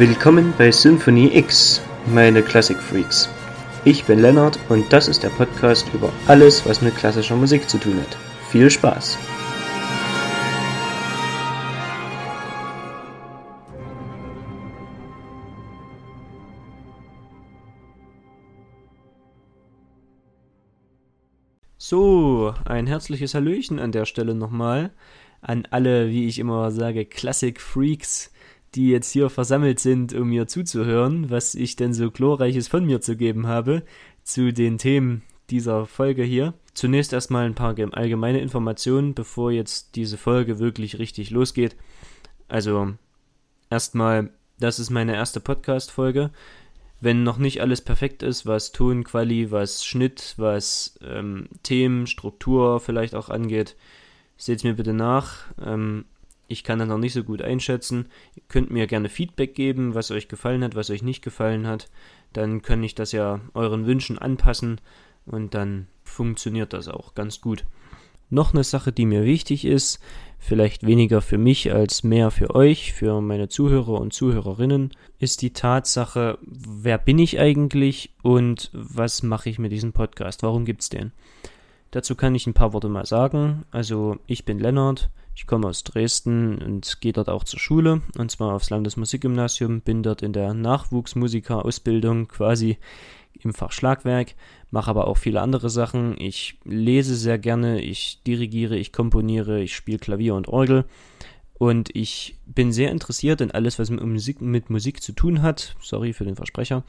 Willkommen bei Symphony X, meine Classic Freaks. Ich bin Lennart und das ist der Podcast über alles, was mit klassischer Musik zu tun hat. Viel Spaß! So, ein herzliches Hallöchen an der Stelle nochmal an alle, wie ich immer sage, Classic Freaks, die jetzt hier versammelt sind, um mir zuzuhören, was ich denn so glorreiches von mir zu geben habe zu den Themen dieser Folge hier. Zunächst erstmal ein paar allgemeine Informationen, bevor jetzt diese Folge wirklich richtig losgeht. Also, erstmal, das ist meine erste Podcast-Folge. Wenn noch nicht alles perfekt ist, was Ton, Quali, was Schnitt, was ähm, Themen, Struktur vielleicht auch angeht, seht mir bitte nach. Ähm, ich kann das noch nicht so gut einschätzen. Ihr könnt mir gerne Feedback geben, was euch gefallen hat, was euch nicht gefallen hat. Dann kann ich das ja euren Wünschen anpassen und dann funktioniert das auch ganz gut. Noch eine Sache, die mir wichtig ist, vielleicht weniger für mich als mehr für euch, für meine Zuhörer und Zuhörerinnen, ist die Tatsache, wer bin ich eigentlich und was mache ich mit diesem Podcast? Warum gibt es den? Dazu kann ich ein paar Worte mal sagen. Also ich bin Lennart, ich komme aus Dresden und gehe dort auch zur Schule, und zwar aufs Landesmusikgymnasium, bin dort in der Nachwuchsmusikerausbildung quasi im Fach Schlagwerk, mache aber auch viele andere Sachen. Ich lese sehr gerne, ich dirigiere, ich komponiere, ich spiele Klavier und Orgel. Und ich bin sehr interessiert in alles, was mit Musik, mit Musik zu tun hat. Sorry für den Versprecher.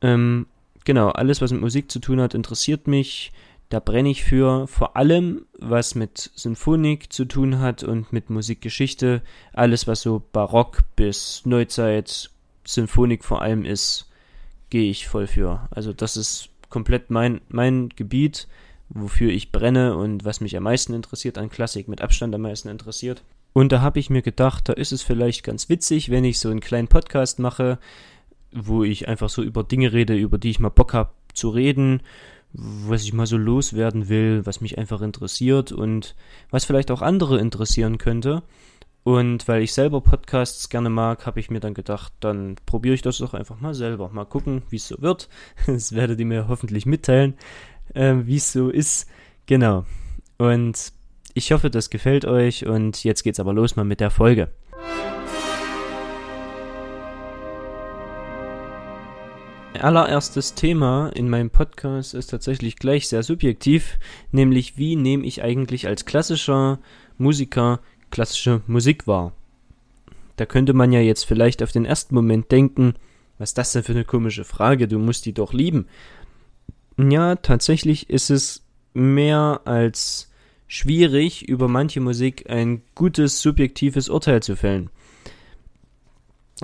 Ähm, genau, alles, was mit Musik zu tun hat, interessiert mich. Da brenne ich für vor allem, was mit Symphonik zu tun hat und mit Musikgeschichte. Alles, was so Barock bis Neuzeit, Symphonik vor allem ist, gehe ich voll für. Also das ist komplett mein, mein Gebiet, wofür ich brenne und was mich am meisten interessiert an Klassik, mit Abstand am meisten interessiert. Und da habe ich mir gedacht, da ist es vielleicht ganz witzig, wenn ich so einen kleinen Podcast mache, wo ich einfach so über Dinge rede, über die ich mal Bock habe zu reden was ich mal so loswerden will, was mich einfach interessiert und was vielleicht auch andere interessieren könnte. Und weil ich selber Podcasts gerne mag, habe ich mir dann gedacht, dann probiere ich das doch einfach mal selber. Mal gucken, wie es so wird. Das werdet ihr mir hoffentlich mitteilen, äh, wie es so ist. Genau. Und ich hoffe, das gefällt euch. Und jetzt geht's aber los mal mit der Folge. Allererstes Thema in meinem Podcast ist tatsächlich gleich sehr subjektiv, nämlich wie nehme ich eigentlich als klassischer Musiker klassische Musik wahr? Da könnte man ja jetzt vielleicht auf den ersten Moment denken, was ist das denn für eine komische Frage, du musst die doch lieben. Ja, tatsächlich ist es mehr als schwierig, über manche Musik ein gutes subjektives Urteil zu fällen.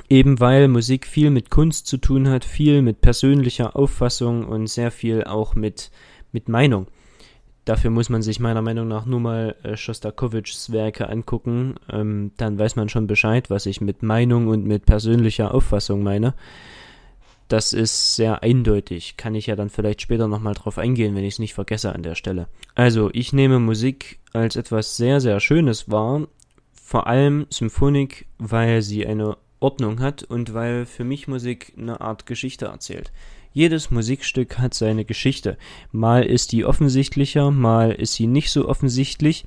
Eben weil Musik viel mit Kunst zu tun hat, viel mit persönlicher Auffassung und sehr viel auch mit, mit Meinung. Dafür muss man sich meiner Meinung nach nur mal äh, Shostakovichs Werke angucken. Ähm, dann weiß man schon Bescheid, was ich mit Meinung und mit persönlicher Auffassung meine. Das ist sehr eindeutig. Kann ich ja dann vielleicht später nochmal drauf eingehen, wenn ich es nicht vergesse an der Stelle. Also, ich nehme Musik als etwas sehr, sehr Schönes wahr. Vor allem Symphonik, weil sie eine Ordnung hat und weil für mich Musik eine Art Geschichte erzählt. Jedes Musikstück hat seine Geschichte. Mal ist die offensichtlicher, mal ist sie nicht so offensichtlich,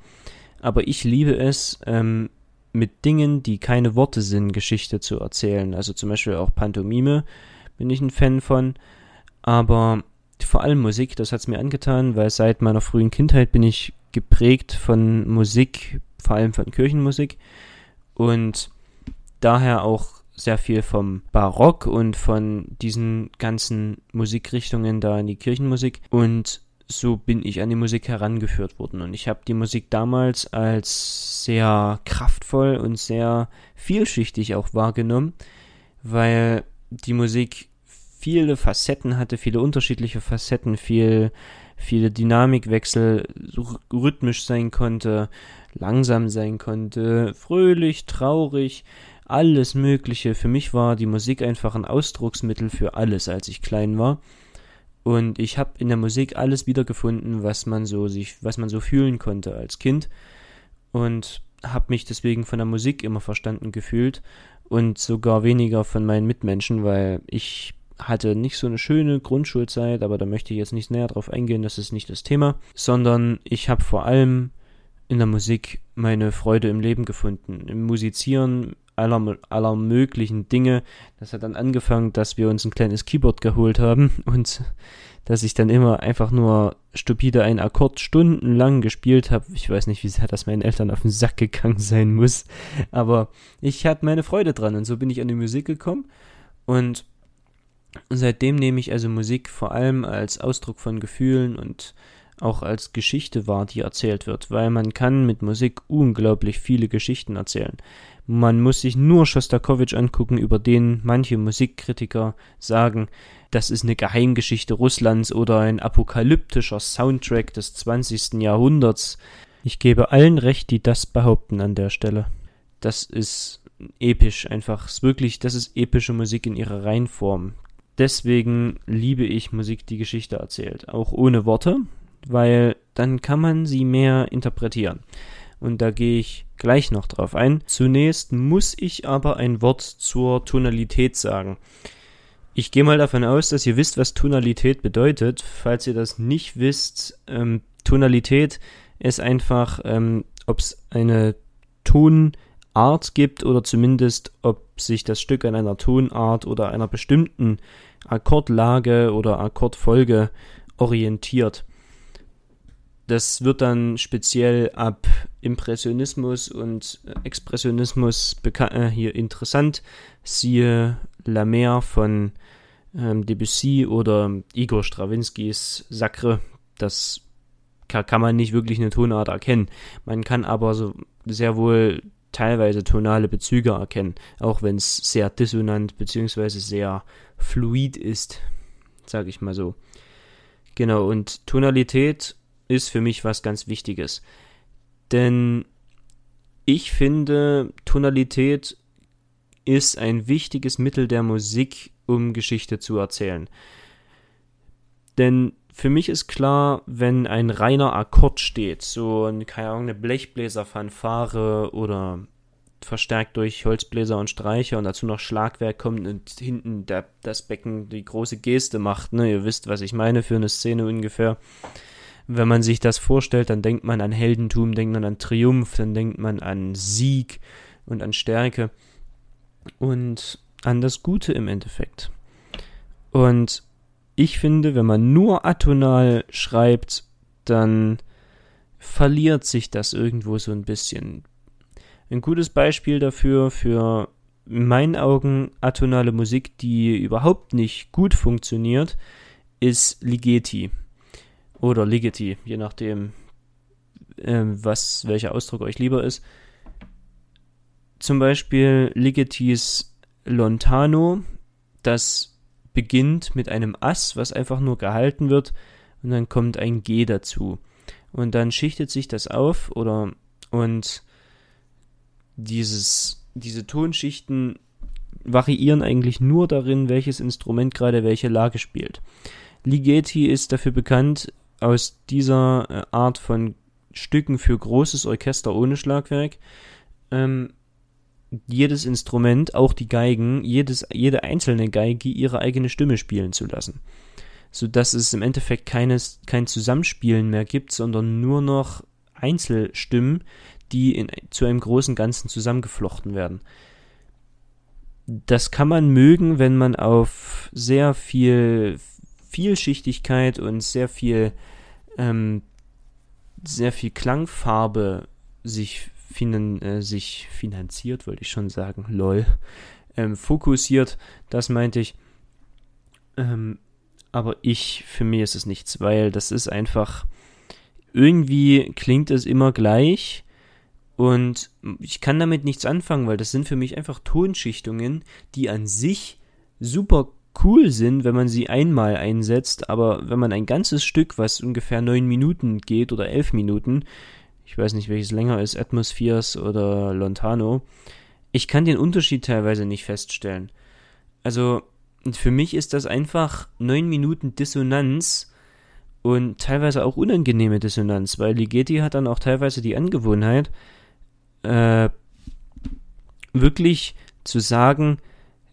aber ich liebe es, ähm, mit Dingen, die keine Worte sind, Geschichte zu erzählen. Also zum Beispiel auch Pantomime bin ich ein Fan von, aber vor allem Musik, das hat es mir angetan, weil seit meiner frühen Kindheit bin ich geprägt von Musik, vor allem von Kirchenmusik und daher auch sehr viel vom Barock und von diesen ganzen Musikrichtungen da in die Kirchenmusik. Und so bin ich an die Musik herangeführt worden. Und ich habe die Musik damals als sehr kraftvoll und sehr vielschichtig auch wahrgenommen, weil die Musik viele Facetten hatte, viele unterschiedliche Facetten, viel, viele Dynamikwechsel, rhythmisch sein konnte, langsam sein konnte, fröhlich, traurig, alles Mögliche. Für mich war die Musik einfach ein Ausdrucksmittel für alles, als ich klein war. Und ich habe in der Musik alles wiedergefunden, was man so sich, was man so fühlen konnte als Kind. Und habe mich deswegen von der Musik immer verstanden gefühlt und sogar weniger von meinen Mitmenschen, weil ich hatte nicht so eine schöne Grundschulzeit, aber da möchte ich jetzt nicht näher drauf eingehen, das ist nicht das Thema, sondern ich habe vor allem in der Musik meine Freude im Leben gefunden. Im Musizieren aller, aller möglichen Dinge. Das hat dann angefangen, dass wir uns ein kleines Keyboard geholt haben und dass ich dann immer einfach nur stupide einen Akkord stundenlang gespielt habe. Ich weiß nicht, wie sehr das meinen Eltern auf den Sack gegangen sein muss, aber ich hatte meine Freude dran und so bin ich an die Musik gekommen und seitdem nehme ich also Musik vor allem als Ausdruck von Gefühlen und auch als Geschichte wahr, die erzählt wird, weil man kann mit Musik unglaublich viele Geschichten erzählen. Man muss sich nur Schostakowitsch angucken, über den manche Musikkritiker sagen, das ist eine Geheimgeschichte Russlands oder ein apokalyptischer Soundtrack des 20. Jahrhunderts. Ich gebe allen recht, die das behaupten an der Stelle. Das ist episch einfach. Ist wirklich, das ist epische Musik in ihrer Reinform. Deswegen liebe ich Musik, die Geschichte erzählt. Auch ohne Worte, weil dann kann man sie mehr interpretieren. Und da gehe ich gleich noch drauf ein. Zunächst muss ich aber ein Wort zur Tonalität sagen. Ich gehe mal davon aus, dass ihr wisst, was Tonalität bedeutet. Falls ihr das nicht wisst, ähm, Tonalität ist einfach, ähm, ob es eine Tonart gibt oder zumindest, ob sich das Stück an einer Tonart oder einer bestimmten Akkordlage oder Akkordfolge orientiert. Das wird dann speziell ab Impressionismus und Expressionismus äh, hier interessant. Siehe La Mer von ähm, Debussy oder Igor Strawinskys Sacre. Das kann, kann man nicht wirklich eine Tonart erkennen. Man kann aber so sehr wohl teilweise tonale Bezüge erkennen, auch wenn es sehr dissonant bzw. sehr fluid ist, sage ich mal so. Genau, und Tonalität ist für mich was ganz Wichtiges. Denn ich finde, Tonalität ist ein wichtiges Mittel der Musik, um Geschichte zu erzählen. Denn für mich ist klar, wenn ein reiner Akkord steht, so eine, keine Ahnung, eine Blechbläserfanfare oder verstärkt durch Holzbläser und Streicher und dazu noch Schlagwerk kommt und hinten der, das Becken die große Geste macht, ne? Ihr wisst, was ich meine für eine Szene ungefähr wenn man sich das vorstellt, dann denkt man an Heldentum, denkt man an Triumph, dann denkt man an Sieg und an Stärke und an das Gute im Endeffekt. Und ich finde, wenn man nur atonal schreibt, dann verliert sich das irgendwo so ein bisschen. Ein gutes Beispiel dafür, für in meinen Augen atonale Musik, die überhaupt nicht gut funktioniert, ist Ligeti oder Ligeti, je nachdem, ähm, was, welcher Ausdruck euch lieber ist. Zum Beispiel Ligetis Lontano, das beginnt mit einem Ass, was einfach nur gehalten wird, und dann kommt ein G dazu. Und dann schichtet sich das auf, oder und dieses, diese Tonschichten variieren eigentlich nur darin, welches Instrument gerade welche Lage spielt. Ligeti ist dafür bekannt, aus dieser äh, Art von Stücken für großes Orchester ohne Schlagwerk ähm, jedes Instrument, auch die Geigen, jedes, jede einzelne Geige ihre eigene Stimme spielen zu lassen. Sodass es im Endeffekt keines, kein Zusammenspielen mehr gibt, sondern nur noch Einzelstimmen, die in, zu einem großen Ganzen zusammengeflochten werden. Das kann man mögen, wenn man auf sehr viel Vielschichtigkeit und sehr viel ähm, sehr viel Klangfarbe sich, finan äh, sich finanziert, wollte ich schon sagen, lol, ähm, fokussiert, das meinte ich. Ähm, aber ich, für mich ist es nichts, weil das ist einfach, irgendwie klingt es immer gleich und ich kann damit nichts anfangen, weil das sind für mich einfach Tonschichtungen, die an sich super cool sind, wenn man sie einmal einsetzt, aber wenn man ein ganzes Stück, was ungefähr neun Minuten geht oder elf Minuten, ich weiß nicht, welches länger ist, Atmospheres oder Lontano, ich kann den Unterschied teilweise nicht feststellen. Also für mich ist das einfach neun Minuten Dissonanz und teilweise auch unangenehme Dissonanz, weil Ligeti hat dann auch teilweise die Angewohnheit, äh, wirklich zu sagen,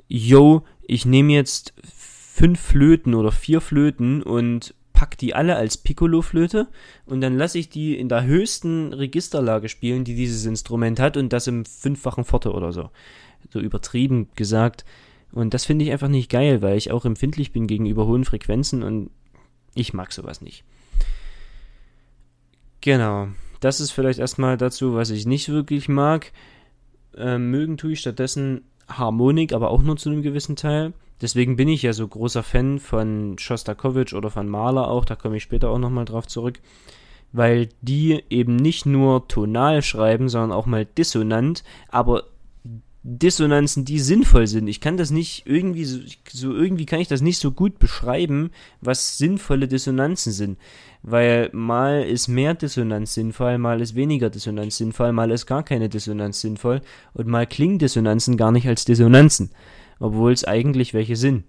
yo, ich nehme jetzt fünf Flöten oder vier Flöten und pack die alle als Piccolo-Flöte und dann lasse ich die in der höchsten Registerlage spielen, die dieses Instrument hat und das im fünffachen Forte oder so. So übertrieben gesagt. Und das finde ich einfach nicht geil, weil ich auch empfindlich bin gegenüber hohen Frequenzen und ich mag sowas nicht. Genau. Das ist vielleicht erstmal dazu, was ich nicht wirklich mag. Ähm, mögen tue ich stattdessen Harmonik, aber auch nur zu einem gewissen Teil. Deswegen bin ich ja so großer Fan von Shostakovich oder von Mahler auch, da komme ich später auch nochmal drauf zurück, weil die eben nicht nur tonal schreiben, sondern auch mal dissonant, aber Dissonanzen, die sinnvoll sind. Ich kann das nicht irgendwie so, so, irgendwie kann ich das nicht so gut beschreiben, was sinnvolle Dissonanzen sind. Weil mal ist mehr Dissonanz sinnvoll, mal ist weniger Dissonanz sinnvoll, mal ist gar keine Dissonanz sinnvoll und mal klingen Dissonanzen gar nicht als Dissonanzen obwohl es eigentlich welche sind.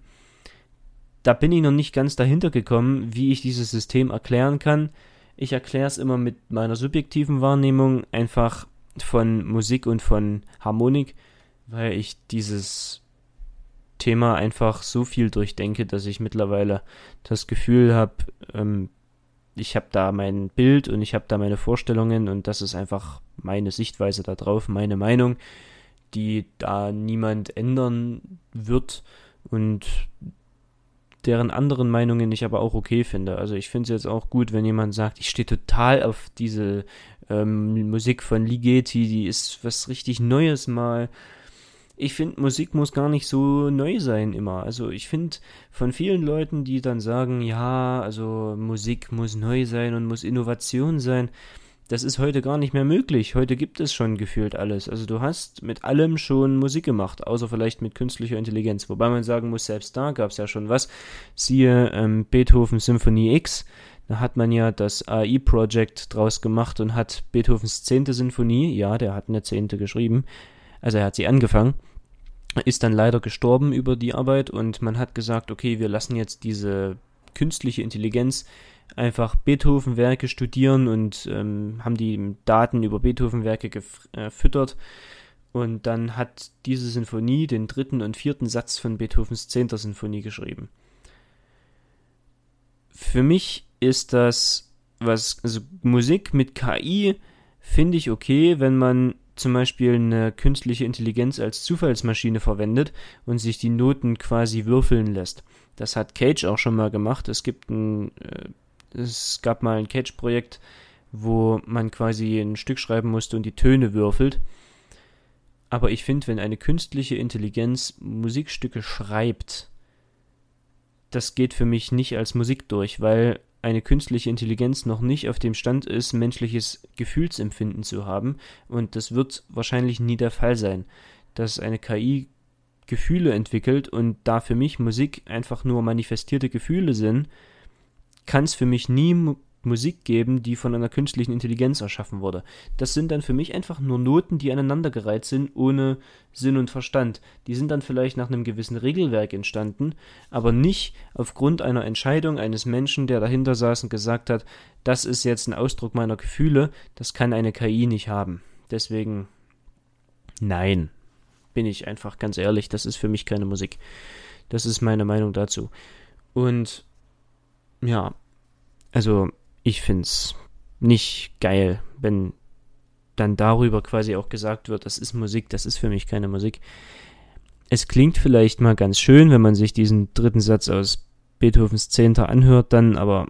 Da bin ich noch nicht ganz dahinter gekommen, wie ich dieses System erklären kann. Ich erkläre es immer mit meiner subjektiven Wahrnehmung einfach von Musik und von Harmonik, weil ich dieses Thema einfach so viel durchdenke, dass ich mittlerweile das Gefühl habe, ähm, ich habe da mein Bild und ich habe da meine Vorstellungen und das ist einfach meine Sichtweise darauf, meine Meinung die da niemand ändern wird und deren anderen Meinungen ich aber auch okay finde. Also ich finde es jetzt auch gut, wenn jemand sagt, ich stehe total auf diese ähm, Musik von Ligeti, die ist was richtig Neues mal. Ich finde, Musik muss gar nicht so neu sein immer. Also ich finde von vielen Leuten, die dann sagen, ja, also Musik muss neu sein und muss Innovation sein, das ist heute gar nicht mehr möglich. Heute gibt es schon gefühlt alles. Also du hast mit allem schon Musik gemacht, außer vielleicht mit künstlicher Intelligenz. Wobei man sagen muss, selbst da gab es ja schon was. Siehe ähm, Beethoven Symphonie X. Da hat man ja das AI-Project draus gemacht und hat Beethovens zehnte Sinfonie, ja, der hat eine zehnte geschrieben, also er hat sie angefangen, ist dann leider gestorben über die Arbeit und man hat gesagt, okay, wir lassen jetzt diese künstliche Intelligenz einfach Beethoven-Werke studieren und ähm, haben die Daten über Beethoven-Werke gefüttert. Äh, und dann hat diese Sinfonie den dritten und vierten Satz von Beethovens zehnter Sinfonie geschrieben. Für mich ist das was, also Musik mit KI finde ich okay, wenn man zum Beispiel eine künstliche Intelligenz als Zufallsmaschine verwendet und sich die Noten quasi würfeln lässt. Das hat Cage auch schon mal gemacht. Es gibt ein äh, es gab mal ein Catch-Projekt, wo man quasi ein Stück schreiben musste und die Töne würfelt. Aber ich finde, wenn eine künstliche Intelligenz Musikstücke schreibt, das geht für mich nicht als Musik durch, weil eine künstliche Intelligenz noch nicht auf dem Stand ist, menschliches Gefühlsempfinden zu haben. Und das wird wahrscheinlich nie der Fall sein, dass eine KI Gefühle entwickelt und da für mich Musik einfach nur manifestierte Gefühle sind, kann es für mich nie Musik geben, die von einer künstlichen Intelligenz erschaffen wurde. Das sind dann für mich einfach nur Noten, die aneinandergereiht sind, ohne Sinn und Verstand. Die sind dann vielleicht nach einem gewissen Regelwerk entstanden, aber nicht aufgrund einer Entscheidung eines Menschen, der dahinter saß und gesagt hat, das ist jetzt ein Ausdruck meiner Gefühle, das kann eine KI nicht haben. Deswegen, nein, bin ich einfach ganz ehrlich, das ist für mich keine Musik. Das ist meine Meinung dazu. Und ja, also ich finde es nicht geil, wenn dann darüber quasi auch gesagt wird, das ist Musik, das ist für mich keine Musik. Es klingt vielleicht mal ganz schön, wenn man sich diesen dritten Satz aus Beethovens Zehnter anhört, dann, aber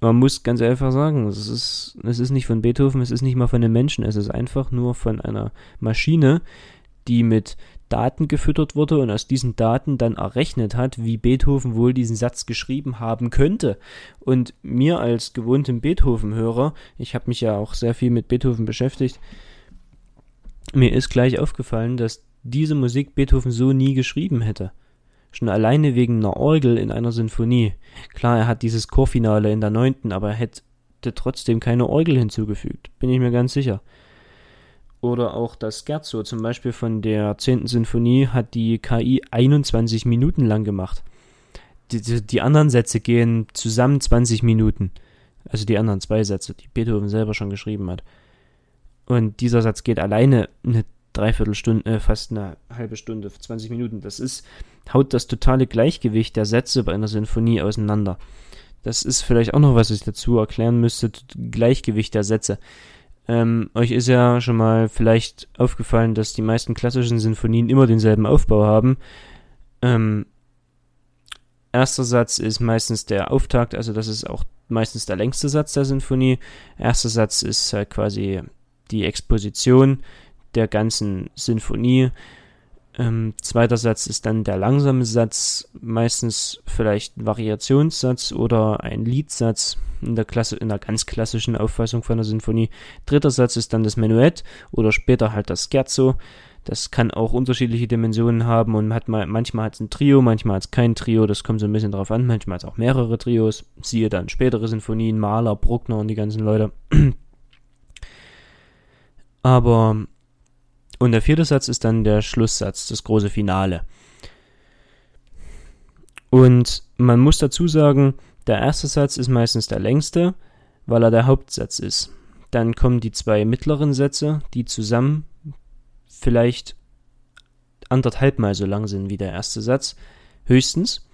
man muss ganz einfach sagen, es ist, es ist nicht von Beethoven, es ist nicht mal von einem Menschen, es ist einfach nur von einer Maschine, die mit Daten gefüttert wurde und aus diesen Daten dann errechnet hat, wie Beethoven wohl diesen Satz geschrieben haben könnte. Und mir als gewohntem Beethoven-Hörer, ich habe mich ja auch sehr viel mit Beethoven beschäftigt, mir ist gleich aufgefallen, dass diese Musik Beethoven so nie geschrieben hätte. Schon alleine wegen einer Orgel in einer Sinfonie. Klar, er hat dieses Chorfinale in der neunten, aber er hätte trotzdem keine Orgel hinzugefügt, bin ich mir ganz sicher. Oder auch das Scherzo zum Beispiel von der 10. Sinfonie hat die KI 21 Minuten lang gemacht. Die, die, die, anderen Sätze gehen zusammen 20 Minuten. Also die anderen zwei Sätze, die Beethoven selber schon geschrieben hat. Und dieser Satz geht alleine eine Dreiviertelstunde, äh, fast eine halbe Stunde, 20 Minuten. Das ist, haut das totale Gleichgewicht der Sätze bei einer Sinfonie auseinander. Das ist vielleicht auch noch was, was ich dazu erklären müsste. Gleichgewicht der Sätze. Ähm, euch ist ja schon mal vielleicht aufgefallen, dass die meisten klassischen Sinfonien immer denselben Aufbau haben. Ähm, erster Satz ist meistens der Auftakt, also das ist auch meistens der längste Satz der Sinfonie. Erster Satz ist halt quasi die Exposition der ganzen Sinfonie. Ähm, zweiter Satz ist dann der langsame Satz, meistens vielleicht ein Variationssatz oder ein Liedsatz in der, Klasse, in der ganz klassischen Auffassung von der Sinfonie. Dritter Satz ist dann das Menuett oder später halt das Scherzo. Das kann auch unterschiedliche Dimensionen haben und hat mal, manchmal hat es ein Trio, manchmal hat es kein Trio, das kommt so ein bisschen drauf an, manchmal hat es auch mehrere Trios, siehe dann spätere Sinfonien, Mahler, Bruckner und die ganzen Leute. Aber und der vierte Satz ist dann der Schlusssatz, das große Finale. Und man muss dazu sagen, der erste Satz ist meistens der längste, weil er der Hauptsatz ist. Dann kommen die zwei mittleren Sätze, die zusammen vielleicht anderthalbmal so lang sind wie der erste Satz, höchstens.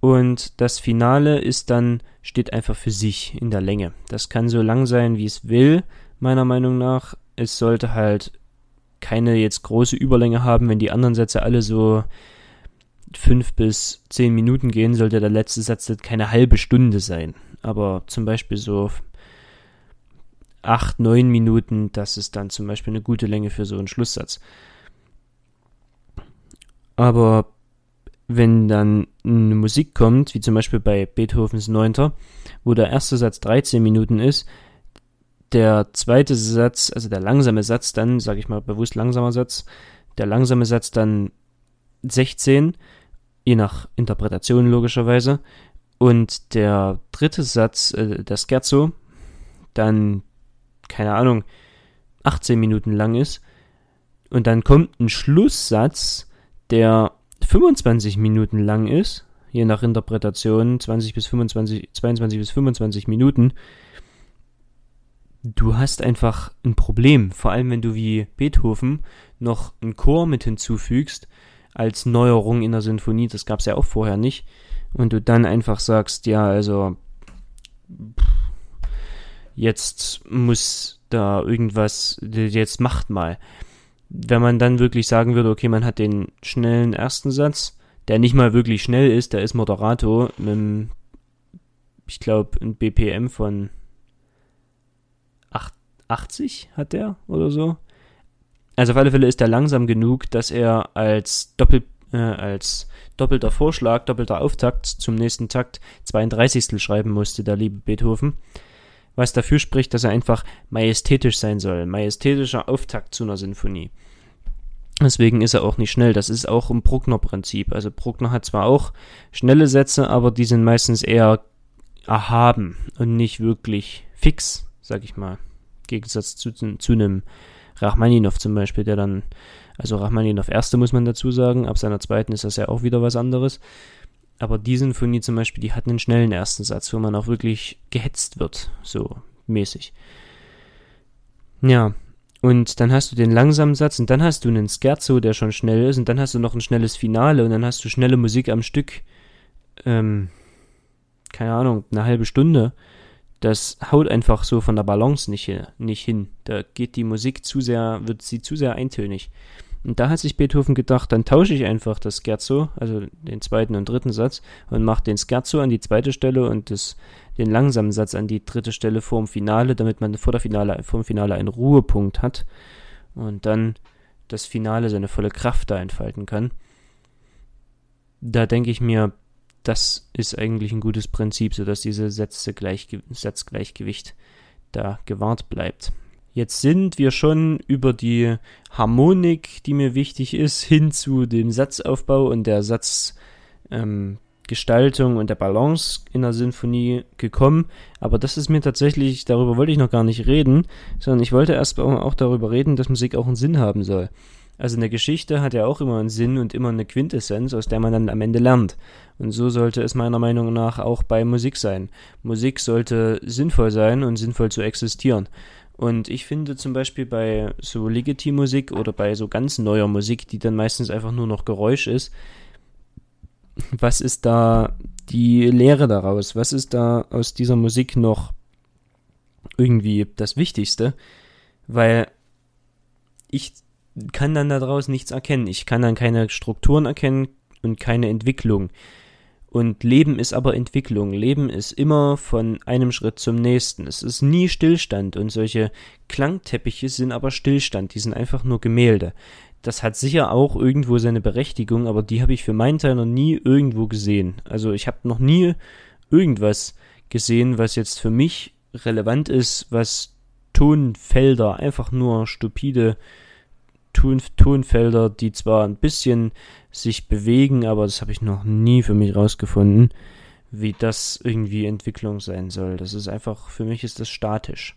Und das Finale ist dann, steht einfach für sich in der Länge. Das kann so lang sein, wie es will, meiner Meinung nach. Es sollte halt keine jetzt große Überlänge haben. Wenn die anderen Sätze alle so fünf bis zehn Minuten gehen, sollte der letzte Satz keine halbe Stunde sein. Aber zum Beispiel so acht, neun Minuten, das ist dann zum Beispiel eine gute Länge für so einen Schlusssatz. Aber wenn dann eine Musik kommt, wie zum Beispiel bei Beethovens Neunter, wo der erste Satz 13 Minuten ist, der zweite Satz, also der langsame Satz dann, sage ich mal bewusst langsamer Satz, der langsame Satz dann 16, je nach Interpretation logischerweise, und der dritte Satz, äh, der Scherzo, dann, keine Ahnung, 18 Minuten lang ist, und dann kommt ein Schlusssatz, der 25 Minuten lang ist, je nach Interpretation, 20 bis 25, 22 bis 25 Minuten, du hast einfach ein Problem, vor allem wenn du wie Beethoven noch einen Chor mit hinzufügst als Neuerung in der Sinfonie, das gab es ja auch vorher nicht, und du dann einfach sagst, ja, also jetzt muss da irgendwas, jetzt macht mal. Wenn man dann wirklich sagen würde, okay, man hat den schnellen ersten Satz, der nicht mal wirklich schnell ist, der ist Moderato mit ich glaube, ein BPM von 80 hat der oder so. Also auf alle Fälle ist er langsam genug, dass er als, Doppel, äh, als doppelter Vorschlag, doppelter Auftakt zum nächsten Takt 32. schreiben musste, der liebe Beethoven. Was dafür spricht, dass er einfach majestätisch sein soll. Majestätischer Auftakt zu einer Sinfonie. Deswegen ist er auch nicht schnell. Das ist auch im Bruckner-Prinzip. Also Bruckner hat zwar auch schnelle Sätze, aber die sind meistens eher erhaben und nicht wirklich fix, sag ich mal. Gegensatz zu, zu einem Rachmaninov zum Beispiel, der dann, also Rachmaninov erste muss man dazu sagen, ab seiner zweiten ist das ja auch wieder was anderes. Aber die Sinfonie zum Beispiel, die hat einen schnellen ersten Satz, wo man auch wirklich gehetzt wird, so mäßig. Ja, und dann hast du den langsamen Satz und dann hast du einen Scherzo, der schon schnell ist und dann hast du noch ein schnelles Finale und dann hast du schnelle Musik am Stück. Ähm, keine Ahnung, eine halbe Stunde das haut einfach so von der Balance nicht, nicht hin. Da geht die Musik zu sehr, wird sie zu sehr eintönig. Und da hat sich Beethoven gedacht, dann tausche ich einfach das Scherzo, also den zweiten und dritten Satz, und mache den Scherzo an die zweite Stelle und das, den langsamen Satz an die dritte Stelle vor dem Finale, damit man vor, der Finale, vor dem Finale einen Ruhepunkt hat und dann das Finale seine volle Kraft da entfalten kann. Da denke ich mir, das ist eigentlich ein gutes Prinzip, sodass diese Sätze Gleichge Satzgleichgewicht da gewahrt bleibt. Jetzt sind wir schon über die Harmonik, die mir wichtig ist, hin zu dem Satzaufbau und der Satzgestaltung ähm, und der Balance in der Sinfonie gekommen. Aber das ist mir tatsächlich, darüber wollte ich noch gar nicht reden, sondern ich wollte erst auch darüber reden, dass Musik auch einen Sinn haben soll. Also eine Geschichte hat ja auch immer einen Sinn und immer eine Quintessenz, aus der man dann am Ende lernt. Und so sollte es meiner Meinung nach auch bei Musik sein. Musik sollte sinnvoll sein und sinnvoll zu existieren. Und ich finde zum Beispiel bei so Legacy-Musik oder bei so ganz neuer Musik, die dann meistens einfach nur noch Geräusch ist, was ist da die Lehre daraus? Was ist da aus dieser Musik noch irgendwie das Wichtigste? Weil ich kann dann daraus nichts erkennen. Ich kann dann keine Strukturen erkennen und keine Entwicklung. Und Leben ist aber Entwicklung. Leben ist immer von einem Schritt zum nächsten. Es ist nie Stillstand und solche Klangteppiche sind aber Stillstand. Die sind einfach nur Gemälde. Das hat sicher auch irgendwo seine Berechtigung, aber die habe ich für meinen Teil noch nie irgendwo gesehen. Also ich habe noch nie irgendwas gesehen, was jetzt für mich relevant ist, was Tonfelder, einfach nur stupide Ton Tonfelder, die zwar ein bisschen sich bewegen, aber das habe ich noch nie für mich rausgefunden, wie das irgendwie Entwicklung sein soll. Das ist einfach, für mich ist das statisch.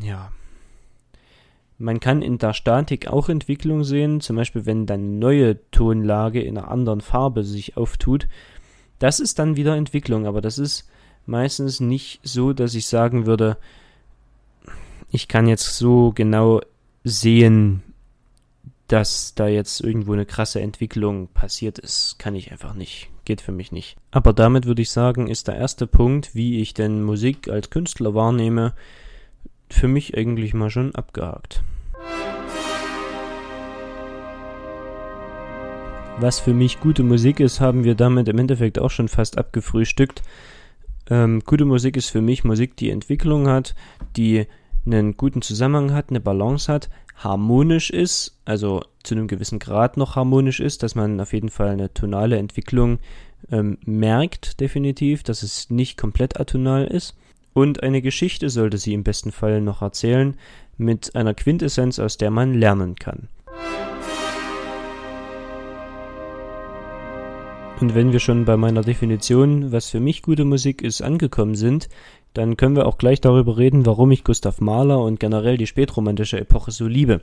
Ja. Man kann in der Statik auch Entwicklung sehen, zum Beispiel wenn dann neue Tonlage in einer anderen Farbe sich auftut. Das ist dann wieder Entwicklung, aber das ist meistens nicht so, dass ich sagen würde, ich kann jetzt so genau sehen, dass da jetzt irgendwo eine krasse Entwicklung passiert ist, kann ich einfach nicht. Geht für mich nicht. Aber damit würde ich sagen, ist der erste Punkt, wie ich denn Musik als Künstler wahrnehme, für mich eigentlich mal schon abgehakt. Was für mich gute Musik ist, haben wir damit im Endeffekt auch schon fast abgefrühstückt. Ähm, gute Musik ist für mich Musik, die Entwicklung hat, die einen guten Zusammenhang hat, eine Balance hat, harmonisch ist, also zu einem gewissen Grad noch harmonisch ist, dass man auf jeden Fall eine tonale Entwicklung ähm, merkt, definitiv, dass es nicht komplett atonal ist. Und eine Geschichte sollte sie im besten Fall noch erzählen, mit einer Quintessenz, aus der man lernen kann. Und wenn wir schon bei meiner Definition, was für mich gute Musik ist, angekommen sind, dann können wir auch gleich darüber reden, warum ich Gustav Mahler und generell die spätromantische Epoche so liebe.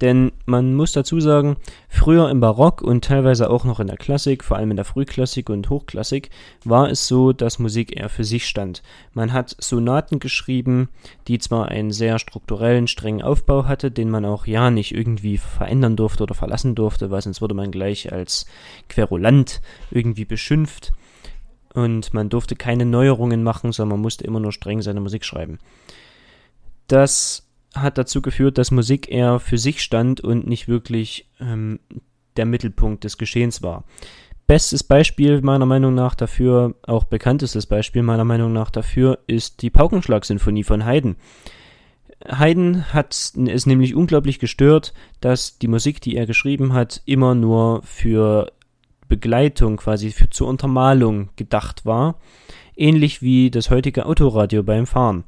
Denn man muss dazu sagen, früher im Barock und teilweise auch noch in der Klassik, vor allem in der Frühklassik und Hochklassik, war es so, dass Musik eher für sich stand. Man hat Sonaten geschrieben, die zwar einen sehr strukturellen, strengen Aufbau hatte, den man auch ja nicht irgendwie verändern durfte oder verlassen durfte, weil sonst wurde man gleich als Querulant irgendwie beschimpft und man durfte keine Neuerungen machen, sondern man musste immer nur streng seine Musik schreiben. Das hat dazu geführt, dass Musik eher für sich stand und nicht wirklich ähm, der Mittelpunkt des Geschehens war. Bestes Beispiel meiner Meinung nach dafür, auch bekanntestes Beispiel meiner Meinung nach dafür, ist die Paukenschlag-Sinfonie von Haydn. Haydn hat es nämlich unglaublich gestört, dass die Musik, die er geschrieben hat, immer nur für Begleitung quasi für, zur Untermalung gedacht war, ähnlich wie das heutige Autoradio beim Fahren.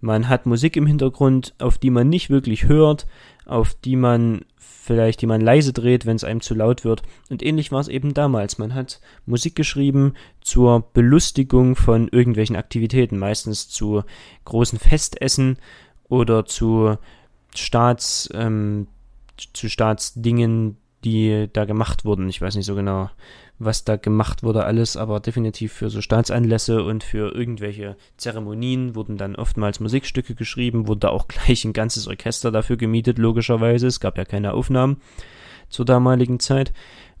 Man hat Musik im Hintergrund, auf die man nicht wirklich hört, auf die man vielleicht, die man leise dreht, wenn es einem zu laut wird. Und ähnlich war es eben damals. Man hat Musik geschrieben zur Belustigung von irgendwelchen Aktivitäten, meistens zu großen Festessen oder zu Staats, ähm, zu Staatsdingen, die da gemacht wurden. Ich weiß nicht so genau, was da gemacht wurde alles, aber definitiv für so Staatsanlässe und für irgendwelche Zeremonien wurden dann oftmals Musikstücke geschrieben, wurde auch gleich ein ganzes Orchester dafür gemietet, logischerweise. Es gab ja keine Aufnahmen zur damaligen Zeit.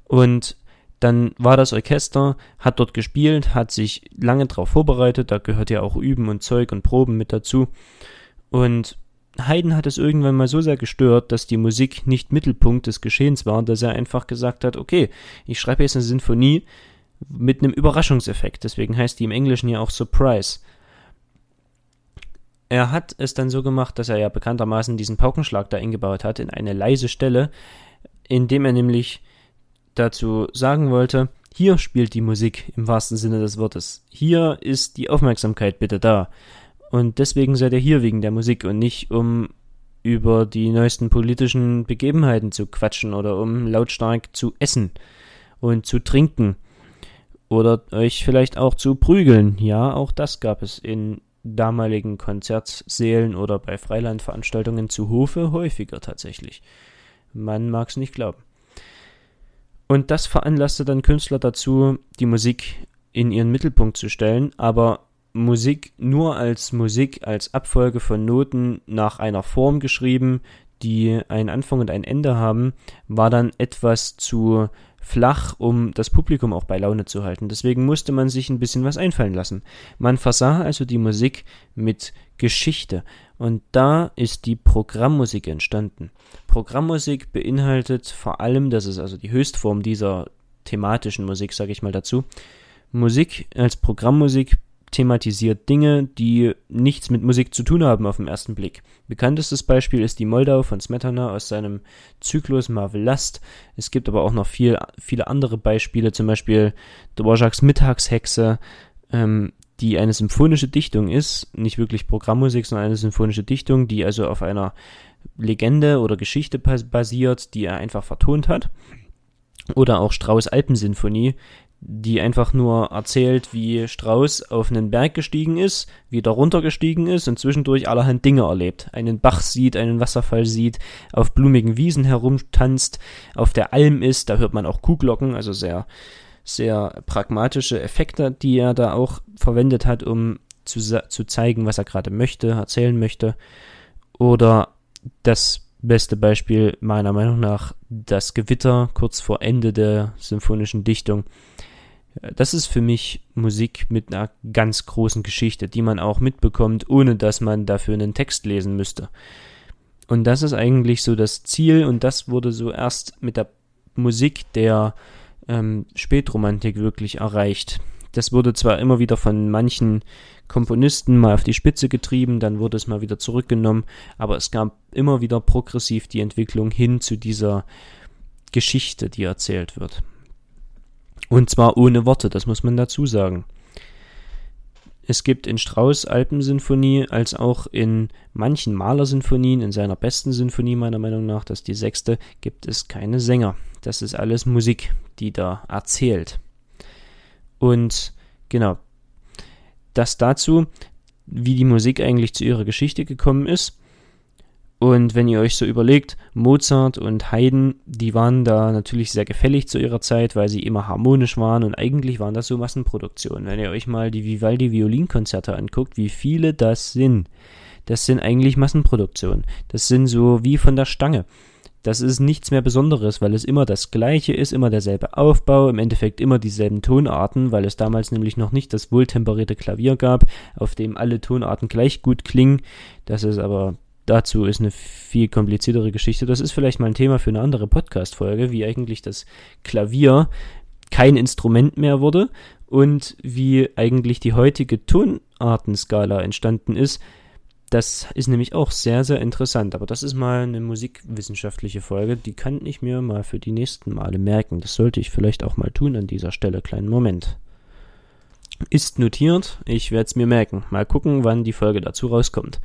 Und dann war das Orchester, hat dort gespielt, hat sich lange darauf vorbereitet, da gehört ja auch Üben und Zeug und Proben mit dazu. Und Haydn hat es irgendwann mal so sehr gestört, dass die Musik nicht Mittelpunkt des Geschehens war, dass er einfach gesagt hat, okay, ich schreibe jetzt eine Sinfonie mit einem Überraschungseffekt, deswegen heißt die im Englischen ja auch Surprise. Er hat es dann so gemacht, dass er ja bekanntermaßen diesen Paukenschlag da eingebaut hat in eine leise Stelle, indem er nämlich dazu sagen wollte, hier spielt die Musik im wahrsten Sinne des Wortes. Hier ist die Aufmerksamkeit bitte da. Und deswegen seid ihr hier wegen der Musik und nicht um über die neuesten politischen Begebenheiten zu quatschen oder um lautstark zu essen und zu trinken oder euch vielleicht auch zu prügeln. Ja, auch das gab es in damaligen Konzertsälen oder bei Freilandveranstaltungen zu Hofe häufiger tatsächlich. Man mag es nicht glauben. Und das veranlasste dann Künstler dazu, die Musik in ihren Mittelpunkt zu stellen, aber Musik nur als Musik, als Abfolge von Noten nach einer Form geschrieben, die einen Anfang und ein Ende haben, war dann etwas zu flach, um das Publikum auch bei Laune zu halten. Deswegen musste man sich ein bisschen was einfallen lassen. Man versah also die Musik mit Geschichte. Und da ist die Programmmusik entstanden. Programmmusik beinhaltet vor allem, das ist also die Höchstform dieser thematischen Musik, sage ich mal dazu. Musik als Programmmusik thematisiert Dinge, die nichts mit Musik zu tun haben auf den ersten Blick. Bekanntestes Beispiel ist die Moldau von Smetana aus seinem Zyklus Marvel Last. Es gibt aber auch noch viel, viele andere Beispiele, zum Beispiel Dvorak's Mittagshexe, ähm, die eine symphonische Dichtung ist, nicht wirklich Programmmusik, sondern eine symphonische Dichtung, die also auf einer Legende oder Geschichte basiert, die er einfach vertont hat. Oder auch Strauß Alpensinfonie, die einfach nur erzählt, wie Strauß auf einen Berg gestiegen ist, wieder runtergestiegen ist und zwischendurch allerhand Dinge erlebt. Einen Bach sieht, einen Wasserfall sieht, auf blumigen Wiesen herumtanzt, auf der Alm ist, da hört man auch Kuhglocken, also sehr, sehr pragmatische Effekte, die er da auch verwendet hat, um zu, zu zeigen, was er gerade möchte, erzählen möchte. Oder das beste Beispiel meiner Meinung nach das Gewitter kurz vor Ende der symphonischen Dichtung das ist für mich Musik mit einer ganz großen Geschichte, die man auch mitbekommt, ohne dass man dafür einen Text lesen müsste. Und das ist eigentlich so das Ziel und das wurde so erst mit der Musik der ähm, Spätromantik wirklich erreicht. Das wurde zwar immer wieder von manchen Komponisten mal auf die Spitze getrieben, dann wurde es mal wieder zurückgenommen, aber es gab immer wieder progressiv die Entwicklung hin zu dieser Geschichte, die erzählt wird. Und zwar ohne Worte, das muss man dazu sagen. Es gibt in Strauss Alpensinfonie als auch in manchen Malersinfonien, in seiner besten Sinfonie meiner Meinung nach, das ist die sechste, gibt es keine Sänger. Das ist alles Musik, die da erzählt. Und genau, das dazu, wie die Musik eigentlich zu ihrer Geschichte gekommen ist. Und wenn ihr euch so überlegt, Mozart und Haydn, die waren da natürlich sehr gefällig zu ihrer Zeit, weil sie immer harmonisch waren und eigentlich waren das so Massenproduktionen. Wenn ihr euch mal die Vivaldi Violinkonzerte anguckt, wie viele das sind, das sind eigentlich Massenproduktionen. Das sind so wie von der Stange. Das ist nichts mehr Besonderes, weil es immer das gleiche ist, immer derselbe Aufbau, im Endeffekt immer dieselben Tonarten, weil es damals nämlich noch nicht das wohltemperierte Klavier gab, auf dem alle Tonarten gleich gut klingen. Das ist aber dazu ist eine viel kompliziertere Geschichte. Das ist vielleicht mal ein Thema für eine andere Podcast-Folge, wie eigentlich das Klavier kein Instrument mehr wurde und wie eigentlich die heutige Tonartenskala entstanden ist. Das ist nämlich auch sehr, sehr interessant. Aber das ist mal eine musikwissenschaftliche Folge. Die kann ich mir mal für die nächsten Male merken. Das sollte ich vielleicht auch mal tun an dieser Stelle. Kleinen Moment. Ist notiert. Ich werde es mir merken. Mal gucken, wann die Folge dazu rauskommt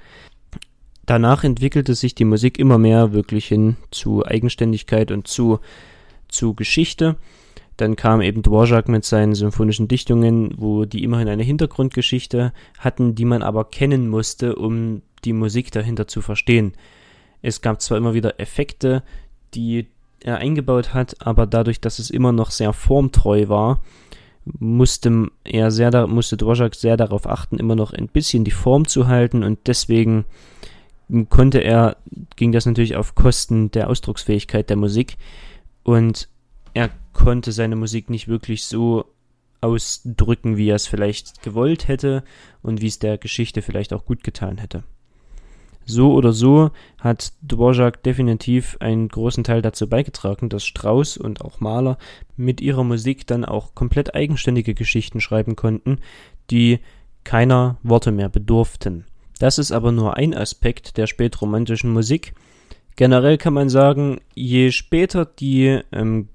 danach entwickelte sich die Musik immer mehr wirklich hin zu Eigenständigkeit und zu, zu Geschichte. Dann kam eben Dvorak mit seinen symphonischen Dichtungen, wo die immerhin eine Hintergrundgeschichte hatten, die man aber kennen musste, um die Musik dahinter zu verstehen. Es gab zwar immer wieder Effekte, die er eingebaut hat, aber dadurch, dass es immer noch sehr formtreu war, musste er sehr, musste Dvorak sehr darauf achten, immer noch ein bisschen die Form zu halten und deswegen konnte er, ging das natürlich auf Kosten der Ausdrucksfähigkeit der Musik und er konnte seine Musik nicht wirklich so ausdrücken, wie er es vielleicht gewollt hätte und wie es der Geschichte vielleicht auch gut getan hätte. So oder so hat Dvorak definitiv einen großen Teil dazu beigetragen, dass Strauss und auch Mahler mit ihrer Musik dann auch komplett eigenständige Geschichten schreiben konnten, die keiner Worte mehr bedurften. Das ist aber nur ein Aspekt der spätromantischen Musik. Generell kann man sagen, je später die ähm,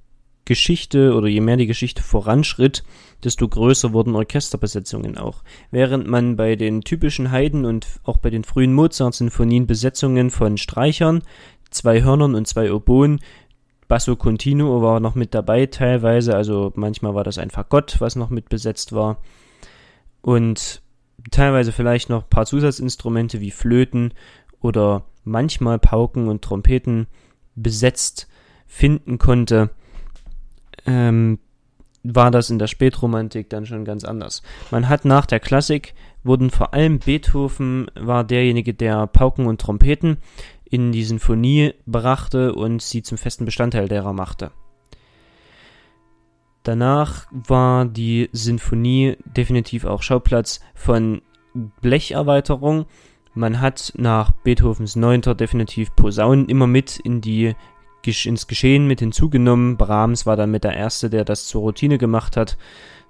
Geschichte oder je mehr die Geschichte voranschritt, desto größer wurden Orchesterbesetzungen auch. Während man bei den typischen Haydn und auch bei den frühen Mozart-Sinfonien Besetzungen von Streichern, zwei Hörnern und zwei Oboen, Basso Continuo war noch mit dabei teilweise, also manchmal war das ein Fagott, was noch mit besetzt war. Und teilweise vielleicht noch ein paar Zusatzinstrumente wie Flöten oder manchmal Pauken und Trompeten besetzt finden konnte, ähm, war das in der Spätromantik dann schon ganz anders. Man hat nach der Klassik wurden vor allem Beethoven war derjenige, der Pauken und Trompeten in die Sinfonie brachte und sie zum festen Bestandteil derer machte. Danach war die Sinfonie definitiv auch Schauplatz von Blecherweiterung. Man hat nach Beethovens Neunter definitiv Posaunen immer mit in die ins Geschehen mit hinzugenommen. Brahms war dann mit der Erste, der das zur Routine gemacht hat.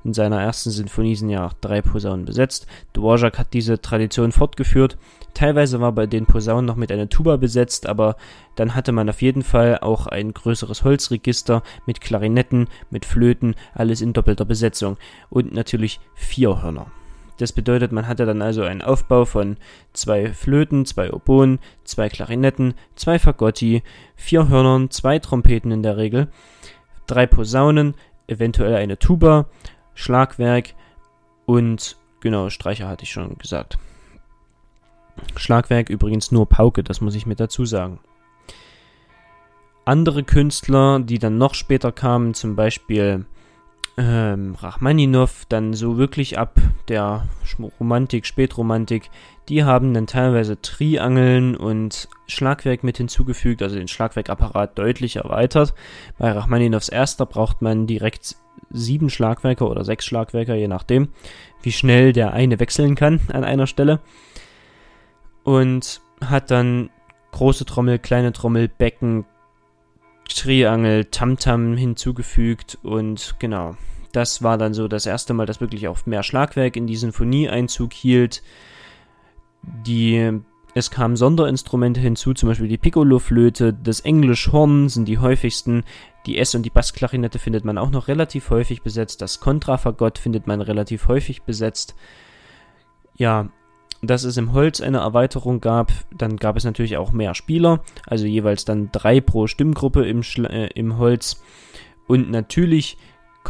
In seiner ersten Sinfonie sind ja auch drei Posaunen besetzt. Dvorak hat diese Tradition fortgeführt. Teilweise war bei den Posaunen noch mit einer Tuba besetzt, aber dann hatte man auf jeden Fall auch ein größeres Holzregister mit Klarinetten, mit Flöten, alles in doppelter Besetzung. Und natürlich vier Hörner. Das bedeutet, man hatte dann also einen Aufbau von zwei Flöten, zwei Oboen, zwei Klarinetten, zwei Fagotti, vier Hörnern, zwei Trompeten in der Regel, drei Posaunen, eventuell eine Tuba, Schlagwerk und genau, Streicher hatte ich schon gesagt. Schlagwerk übrigens nur Pauke, das muss ich mit dazu sagen. Andere Künstler, die dann noch später kamen, zum Beispiel ähm, Rachmaninow, dann so wirklich ab der Romantik, Spätromantik, die haben dann teilweise Triangeln und Schlagwerk mit hinzugefügt, also den Schlagwerkapparat deutlich erweitert. Bei Rachmaninows erster braucht man direkt sieben Schlagwerke oder sechs Schlagwerke, je nachdem, wie schnell der eine wechseln kann an einer Stelle. Und hat dann große Trommel, kleine Trommel, Becken, Triangel, Tamtam hinzugefügt und genau. Das war dann so das erste Mal, dass wirklich auch mehr Schlagwerk in die Sinfonie Einzug hielt. Die es kamen Sonderinstrumente hinzu, zum Beispiel die Piccolo-Flöte, das Englischhorn sind die häufigsten, die S- und die Bassklarinette findet man auch noch relativ häufig besetzt, das Kontrafagott findet man relativ häufig besetzt. Ja, dass es im Holz eine Erweiterung gab, dann gab es natürlich auch mehr Spieler, also jeweils dann drei pro Stimmgruppe im, äh, im Holz. Und natürlich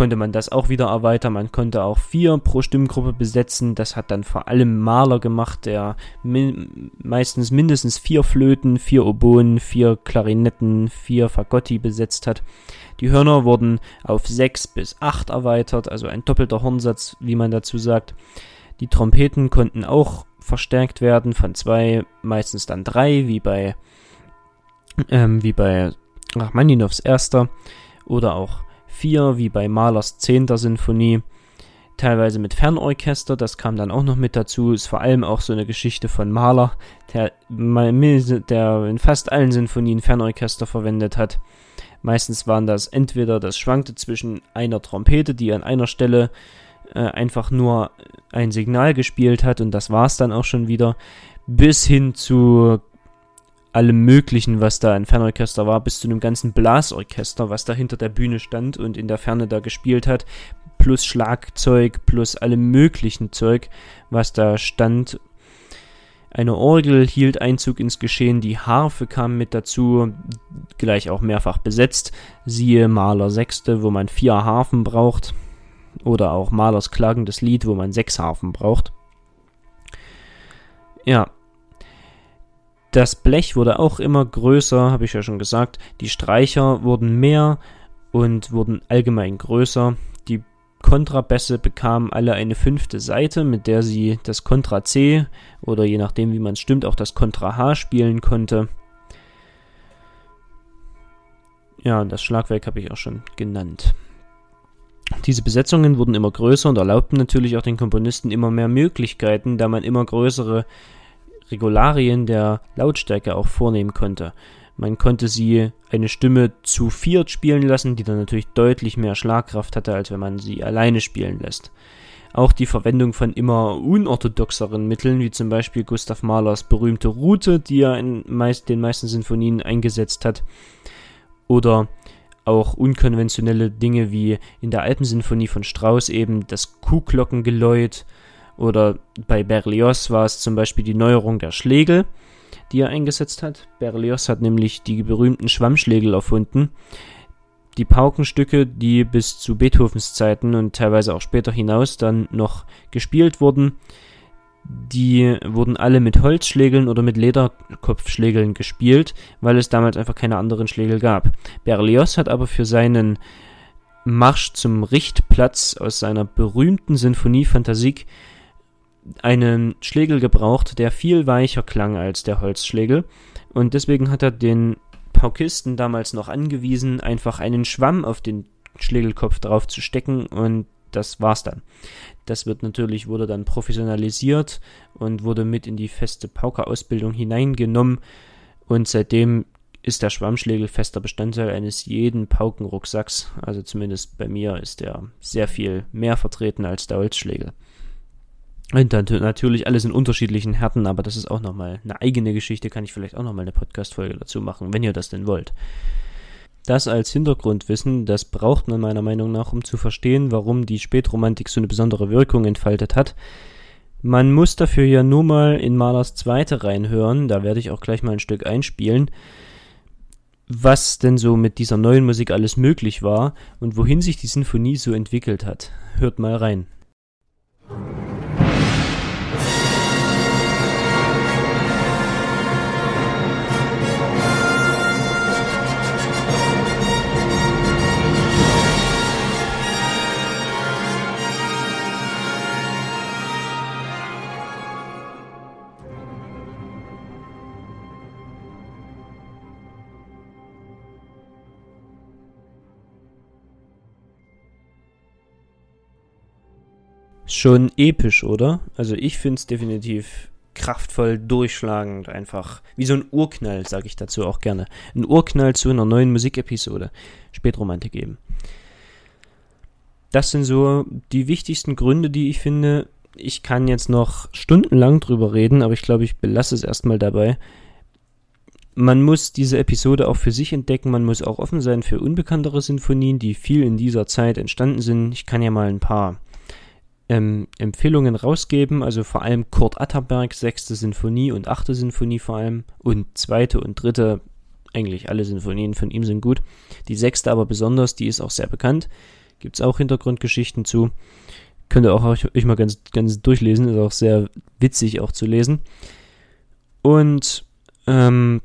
konnte man das auch wieder erweitern. Man konnte auch vier pro Stimmgruppe besetzen. Das hat dann vor allem Maler gemacht, der min meistens mindestens vier Flöten, vier Oboen, vier Klarinetten, vier Fagotti besetzt hat. Die Hörner wurden auf sechs bis acht erweitert, also ein doppelter Hornsatz, wie man dazu sagt. Die Trompeten konnten auch verstärkt werden von zwei, meistens dann drei, wie bei ähm, wie bei Rachmaninows erster oder auch 4, wie bei Mahlers 10. Sinfonie, teilweise mit Fernorchester, das kam dann auch noch mit dazu, ist vor allem auch so eine Geschichte von Mahler, der, der in fast allen Sinfonien Fernorchester verwendet hat. Meistens waren das entweder, das schwankte zwischen einer Trompete, die an einer Stelle äh, einfach nur ein Signal gespielt hat und das war es dann auch schon wieder, bis hin zu allem Möglichen, was da ein Fernorchester war, bis zu einem ganzen Blasorchester, was da hinter der Bühne stand und in der Ferne da gespielt hat, plus Schlagzeug, plus allem möglichen Zeug, was da stand. Eine Orgel hielt Einzug ins Geschehen, die Harfe kam mit dazu, gleich auch mehrfach besetzt, siehe Maler Sechste, wo man vier Harfen braucht, oder auch Malers klagendes Lied, wo man sechs Harfen braucht. Ja, das Blech wurde auch immer größer, habe ich ja schon gesagt. Die Streicher wurden mehr und wurden allgemein größer. Die Kontrabässe bekamen alle eine fünfte Seite, mit der sie das Kontra C oder je nachdem, wie man es stimmt, auch das Kontra H spielen konnte. Ja, das Schlagwerk habe ich auch schon genannt. Diese Besetzungen wurden immer größer und erlaubten natürlich auch den Komponisten immer mehr Möglichkeiten, da man immer größere Regularien der Lautstärke auch vornehmen konnte. Man konnte sie eine Stimme zu viert spielen lassen, die dann natürlich deutlich mehr Schlagkraft hatte, als wenn man sie alleine spielen lässt. Auch die Verwendung von immer unorthodoxeren Mitteln, wie zum Beispiel Gustav Mahlers berühmte Route, die er in meist, den meisten Sinfonien eingesetzt hat, oder auch unkonventionelle Dinge wie in der Alpensinfonie von Strauss eben das Kuhglockengeläut oder bei Berlioz war es zum Beispiel die Neuerung der Schlägel, die er eingesetzt hat. Berlioz hat nämlich die berühmten Schwammschlägel erfunden. Die Paukenstücke, die bis zu Beethovens Zeiten und teilweise auch später hinaus dann noch gespielt wurden, die wurden alle mit Holzschlägeln oder mit Lederkopfschlägeln gespielt, weil es damals einfach keine anderen Schlägel gab. Berlioz hat aber für seinen Marsch zum Richtplatz aus seiner berühmten Sinfonie Fantasik einen Schlegel gebraucht, der viel weicher klang als der Holzschlegel. Und deswegen hat er den Paukisten damals noch angewiesen, einfach einen Schwamm auf den Schlegelkopf drauf zu stecken und das war's dann. Das wird natürlich, wurde dann professionalisiert und wurde mit in die feste Pauker-Ausbildung hineingenommen und seitdem ist der Schwammschlägel fester Bestandteil eines jeden Paukenrucksacks. Also zumindest bei mir ist er sehr viel mehr vertreten als der Holzschlägel. Und dann natürlich alles in unterschiedlichen Härten, aber das ist auch nochmal eine eigene Geschichte, kann ich vielleicht auch nochmal eine Podcast-Folge dazu machen, wenn ihr das denn wollt. Das als Hintergrundwissen, das braucht man meiner Meinung nach, um zu verstehen, warum die Spätromantik so eine besondere Wirkung entfaltet hat. Man muss dafür ja nur mal in Malers zweite reinhören, da werde ich auch gleich mal ein Stück einspielen, was denn so mit dieser neuen Musik alles möglich war und wohin sich die Sinfonie so entwickelt hat. Hört mal rein. Schon episch, oder? Also ich finde es definitiv kraftvoll, durchschlagend, einfach wie so ein Urknall, sage ich dazu auch gerne. Ein Urknall zu einer neuen Musikepisode. Spätromantik eben. Das sind so die wichtigsten Gründe, die ich finde. Ich kann jetzt noch stundenlang drüber reden, aber ich glaube, ich belasse es erstmal dabei. Man muss diese Episode auch für sich entdecken, man muss auch offen sein für unbekanntere Sinfonien, die viel in dieser Zeit entstanden sind. Ich kann ja mal ein paar ähm, Empfehlungen rausgeben, also vor allem Kurt Atterberg, sechste Sinfonie und achte Sinfonie vor allem und zweite und dritte, eigentlich alle Sinfonien von ihm sind gut. Die sechste aber besonders, die ist auch sehr bekannt, gibt es auch Hintergrundgeschichten zu. Könnt ihr auch euch mal ganz, ganz durchlesen, ist auch sehr witzig auch zu lesen. Und ähm,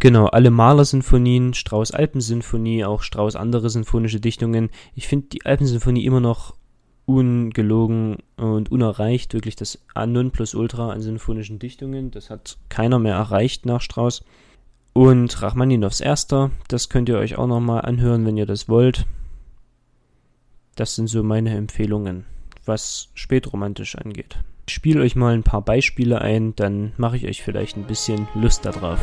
Genau, alle Maler-Sinfonien, Strauß-Alpensinfonie, auch Strauß andere sinfonische Dichtungen. Ich finde die Alpensinfonie immer noch ungelogen und unerreicht, wirklich das Nonplusultra an sinfonischen Dichtungen. Das hat keiner mehr erreicht nach Strauss. Und Rachmaninows Erster, das könnt ihr euch auch nochmal anhören, wenn ihr das wollt. Das sind so meine Empfehlungen, was spätromantisch angeht. Ich spiele euch mal ein paar Beispiele ein, dann mache ich euch vielleicht ein bisschen Lust darauf.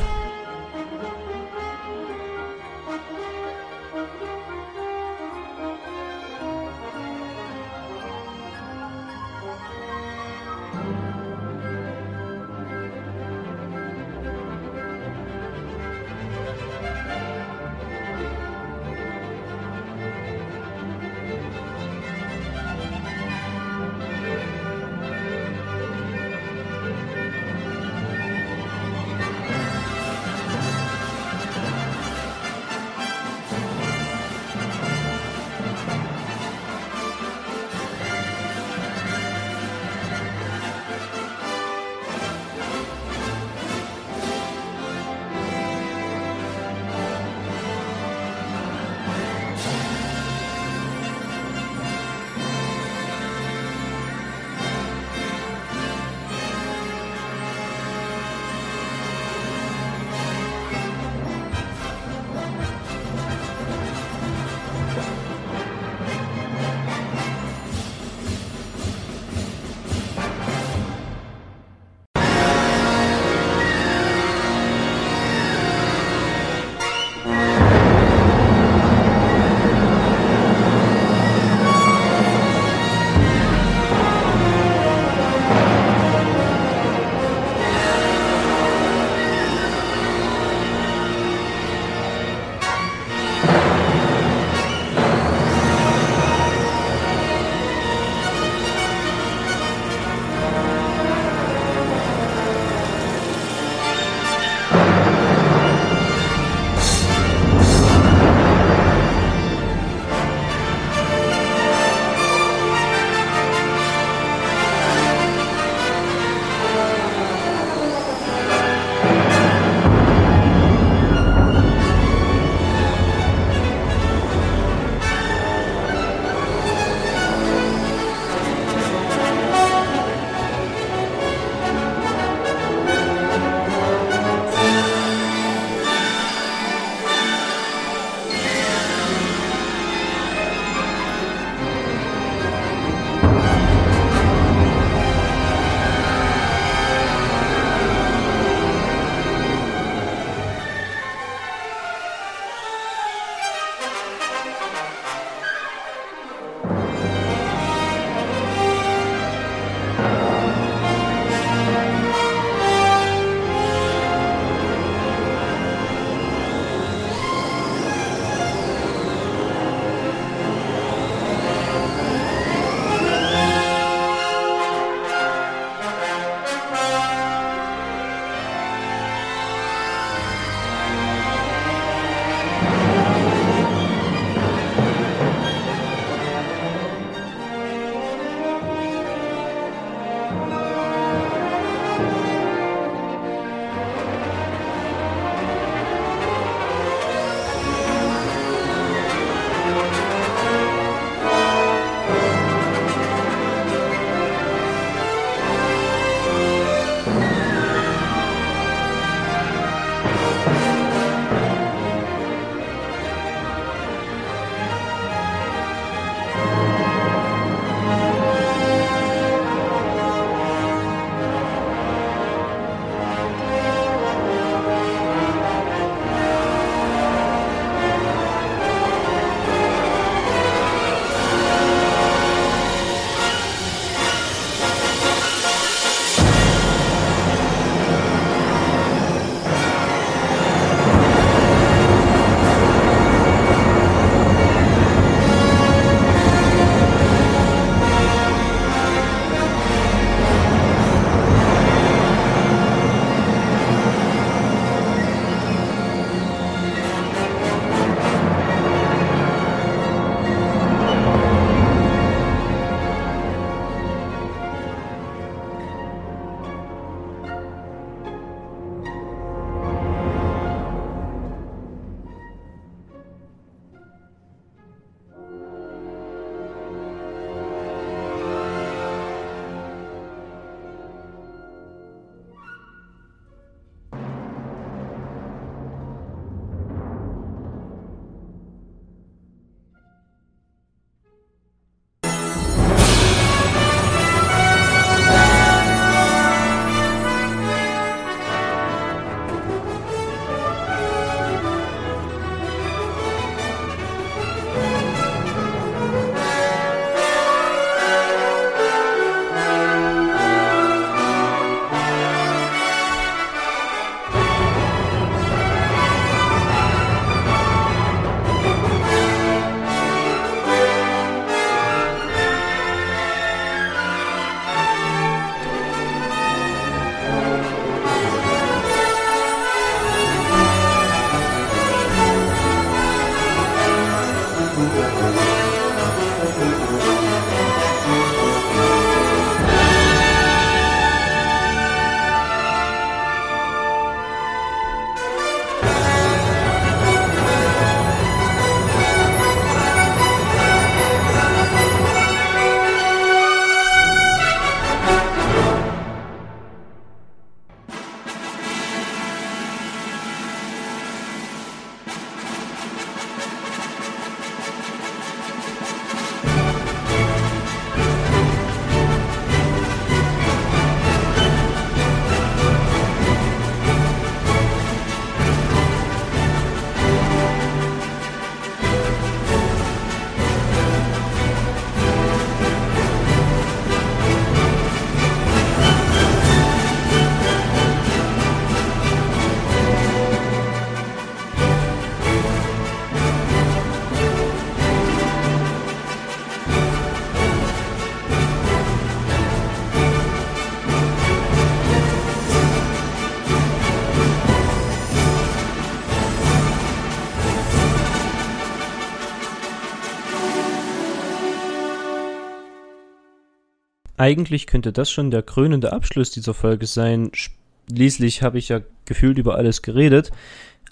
Eigentlich könnte das schon der krönende Abschluss dieser Folge sein. Schließlich habe ich ja gefühlt über alles geredet.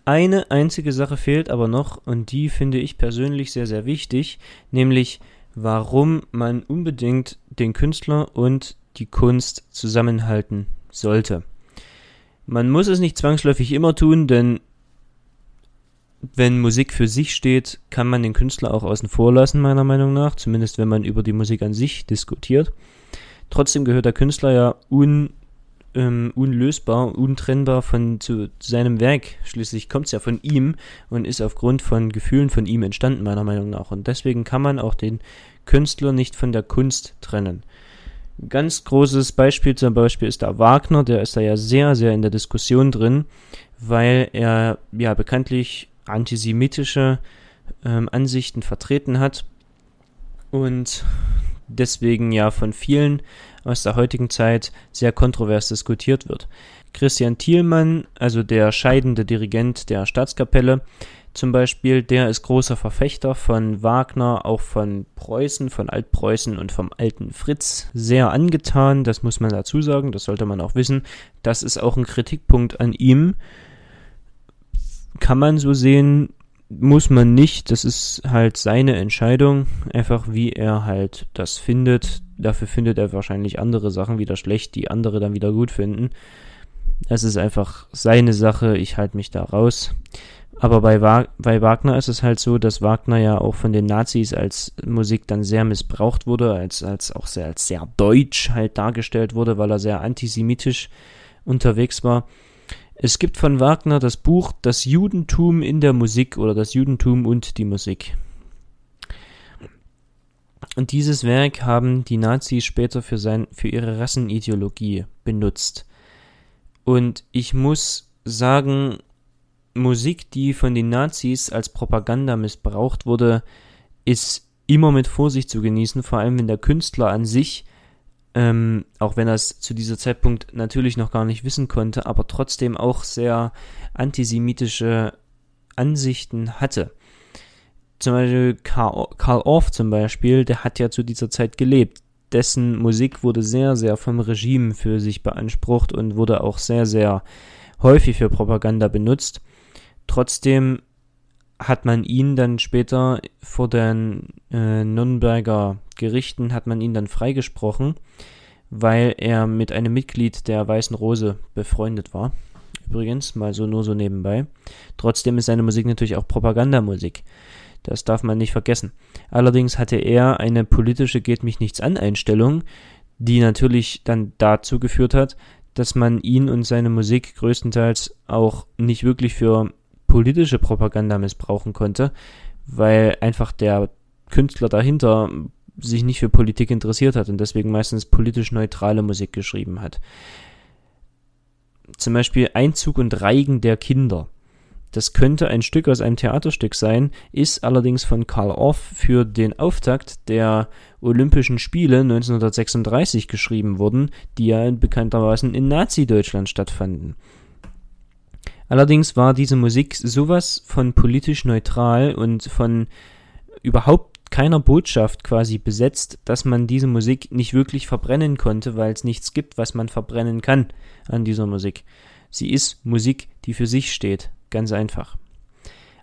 Eine einzige Sache fehlt aber noch und die finde ich persönlich sehr, sehr wichtig, nämlich warum man unbedingt den Künstler und die Kunst zusammenhalten sollte. Man muss es nicht zwangsläufig immer tun, denn wenn Musik für sich steht, kann man den Künstler auch außen vor lassen, meiner Meinung nach, zumindest wenn man über die Musik an sich diskutiert. Trotzdem gehört der Künstler ja un, ähm, unlösbar, untrennbar von zu seinem Werk. Schließlich kommt es ja von ihm und ist aufgrund von Gefühlen von ihm entstanden, meiner Meinung nach. Und deswegen kann man auch den Künstler nicht von der Kunst trennen. Ganz großes Beispiel zum Beispiel ist der Wagner, der ist da ja sehr, sehr in der Diskussion drin, weil er ja bekanntlich antisemitische ähm, Ansichten vertreten hat und deswegen ja von vielen aus der heutigen Zeit sehr kontrovers diskutiert wird. Christian Thielmann, also der scheidende Dirigent der Staatskapelle, zum Beispiel, der ist großer Verfechter von Wagner, auch von Preußen, von Altpreußen und vom alten Fritz. Sehr angetan, das muss man dazu sagen, das sollte man auch wissen. Das ist auch ein Kritikpunkt an ihm. Kann man so sehen, muss man nicht, das ist halt seine Entscheidung, einfach wie er halt das findet. Dafür findet er wahrscheinlich andere Sachen wieder schlecht, die andere dann wieder gut finden. Das ist einfach seine Sache, ich halte mich da raus. Aber bei, bei Wagner ist es halt so, dass Wagner ja auch von den Nazis als Musik dann sehr missbraucht wurde, als, als auch sehr, als sehr deutsch halt dargestellt wurde, weil er sehr antisemitisch unterwegs war. Es gibt von Wagner das Buch Das Judentum in der Musik oder das Judentum und die Musik. Und dieses Werk haben die Nazis später für, sein, für ihre Rassenideologie benutzt. Und ich muss sagen, Musik, die von den Nazis als Propaganda missbraucht wurde, ist immer mit Vorsicht zu genießen, vor allem wenn der Künstler an sich, ähm, auch wenn er es zu dieser Zeitpunkt natürlich noch gar nicht wissen konnte, aber trotzdem auch sehr antisemitische Ansichten hatte. Zum Beispiel Karl, Karl Orff zum Beispiel, der hat ja zu dieser Zeit gelebt. Dessen Musik wurde sehr, sehr vom Regime für sich beansprucht und wurde auch sehr, sehr häufig für Propaganda benutzt. Trotzdem hat man ihn dann später vor den äh, Nürnberger Gerichten hat man ihn dann freigesprochen, weil er mit einem Mitglied der Weißen Rose befreundet war. Übrigens, mal so nur so nebenbei. Trotzdem ist seine Musik natürlich auch Propagandamusik. Das darf man nicht vergessen. Allerdings hatte er eine politische Geht mich nichts an Einstellung, die natürlich dann dazu geführt hat, dass man ihn und seine Musik größtenteils auch nicht wirklich für politische Propaganda missbrauchen konnte, weil einfach der Künstler dahinter sich nicht für Politik interessiert hat und deswegen meistens politisch neutrale Musik geschrieben hat. Zum Beispiel Einzug und Reigen der Kinder. Das könnte ein Stück aus einem Theaterstück sein, ist allerdings von Karl Orff für den Auftakt der Olympischen Spiele 1936 geschrieben worden, die ja bekanntermaßen in Nazi-Deutschland stattfanden. Allerdings war diese Musik sowas von politisch neutral und von überhaupt keiner Botschaft quasi besetzt, dass man diese Musik nicht wirklich verbrennen konnte, weil es nichts gibt, was man verbrennen kann an dieser Musik. Sie ist Musik, die für sich steht, ganz einfach.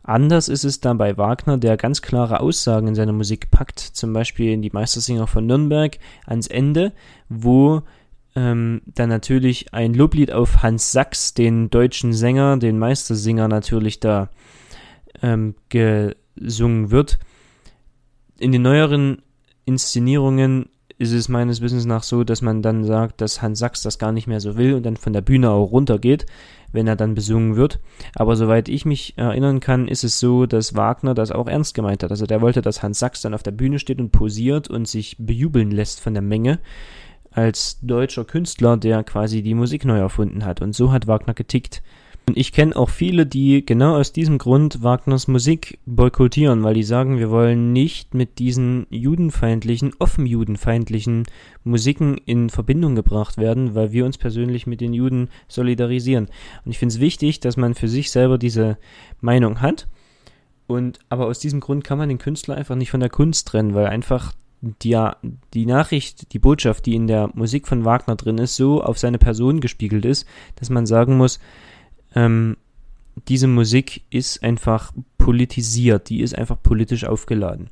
Anders ist es dann bei Wagner, der ganz klare Aussagen in seiner Musik packt, zum Beispiel in die Meistersinger von Nürnberg ans Ende, wo ähm, dann natürlich ein Loblied auf Hans Sachs, den deutschen Sänger, den Meistersinger natürlich da ähm, gesungen wird. In den neueren Inszenierungen ist es meines Wissens nach so, dass man dann sagt, dass Hans Sachs das gar nicht mehr so will und dann von der Bühne auch runtergeht, wenn er dann besungen wird. Aber soweit ich mich erinnern kann, ist es so, dass Wagner das auch ernst gemeint hat. Also der wollte, dass Hans Sachs dann auf der Bühne steht und posiert und sich bejubeln lässt von der Menge als deutscher Künstler, der quasi die Musik neu erfunden hat. Und so hat Wagner getickt. Und ich kenne auch viele, die genau aus diesem Grund Wagners Musik boykottieren, weil die sagen, wir wollen nicht mit diesen judenfeindlichen, offen judenfeindlichen Musiken in Verbindung gebracht werden, weil wir uns persönlich mit den Juden solidarisieren. Und ich finde es wichtig, dass man für sich selber diese Meinung hat. Und aber aus diesem Grund kann man den Künstler einfach nicht von der Kunst trennen, weil einfach die, die Nachricht, die Botschaft, die in der Musik von Wagner drin ist, so auf seine Person gespiegelt ist, dass man sagen muss, ähm, diese Musik ist einfach politisiert, die ist einfach politisch aufgeladen.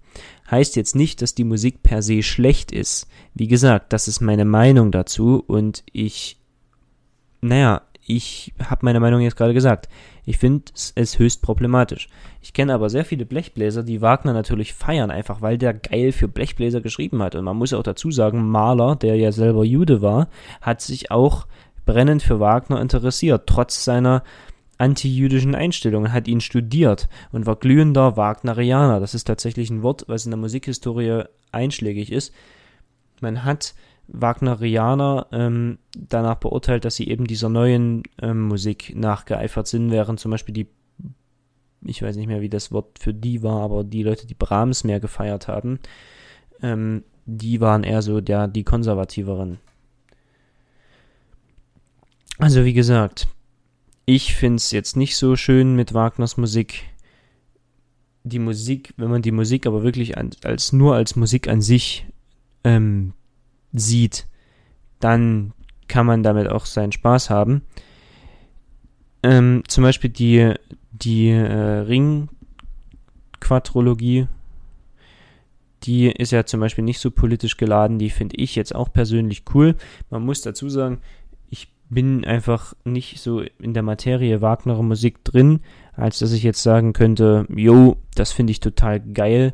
Heißt jetzt nicht, dass die Musik per se schlecht ist. Wie gesagt, das ist meine Meinung dazu und ich, naja, ich habe meine Meinung jetzt gerade gesagt. Ich finde es höchst problematisch. Ich kenne aber sehr viele Blechbläser, die Wagner natürlich feiern, einfach weil der geil für Blechbläser geschrieben hat. Und man muss auch dazu sagen, Mahler, der ja selber Jude war, hat sich auch brennend für Wagner interessiert, trotz seiner antijüdischen Einstellungen, hat ihn studiert und war glühender Wagnerianer. Das ist tatsächlich ein Wort, was in der Musikhistorie einschlägig ist. Man hat Wagnerianer ähm, danach beurteilt, dass sie eben dieser neuen ähm, Musik nachgeeifert sind, während zum Beispiel die, ich weiß nicht mehr, wie das Wort für die war, aber die Leute, die Brahms mehr gefeiert haben, ähm, die waren eher so der, die konservativeren. Also wie gesagt, ich finde es jetzt nicht so schön mit Wagners Musik. Die Musik, wenn man die Musik aber wirklich an, als nur als Musik an sich ähm, sieht, dann kann man damit auch seinen Spaß haben. Ähm, zum Beispiel die, die äh, Ring-Quadrologie, die ist ja zum Beispiel nicht so politisch geladen, die finde ich jetzt auch persönlich cool. Man muss dazu sagen, ich bin einfach nicht so in der Materie Wagner Musik drin, als dass ich jetzt sagen könnte, jo, das finde ich total geil.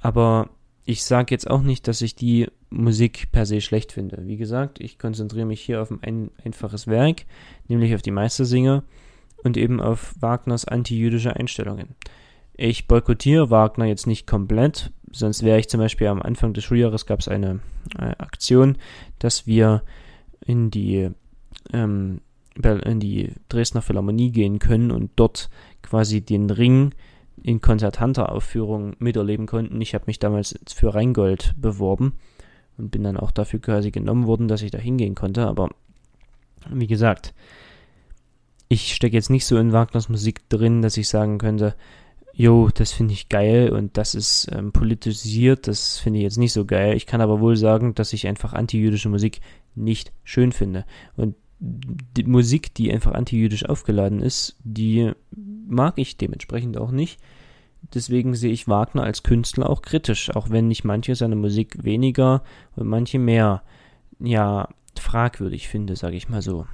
Aber ich sage jetzt auch nicht, dass ich die Musik per se schlecht finde. Wie gesagt, ich konzentriere mich hier auf ein einfaches Werk, nämlich auf die Meistersinger und eben auf Wagners antijüdische Einstellungen. Ich boykottiere Wagner jetzt nicht komplett, sonst wäre ich zum Beispiel am Anfang des Schuljahres gab es eine äh, Aktion, dass wir in die ähm, in die Dresdner Philharmonie gehen können und dort quasi den Ring in konzertanter Aufführung miterleben konnten. Ich habe mich damals für Rheingold beworben und bin dann auch dafür quasi genommen worden, dass ich da hingehen konnte. Aber wie gesagt, ich stecke jetzt nicht so in Wagners Musik drin, dass ich sagen könnte, jo, das finde ich geil und das ist ähm, politisiert, das finde ich jetzt nicht so geil. Ich kann aber wohl sagen, dass ich einfach antijüdische Musik nicht schön finde. Und die Musik, die einfach antijüdisch aufgeladen ist, die mag ich dementsprechend auch nicht. Deswegen sehe ich Wagner als Künstler auch kritisch, auch wenn ich manche seiner Musik weniger und manche mehr, ja, fragwürdig finde, sage ich mal so.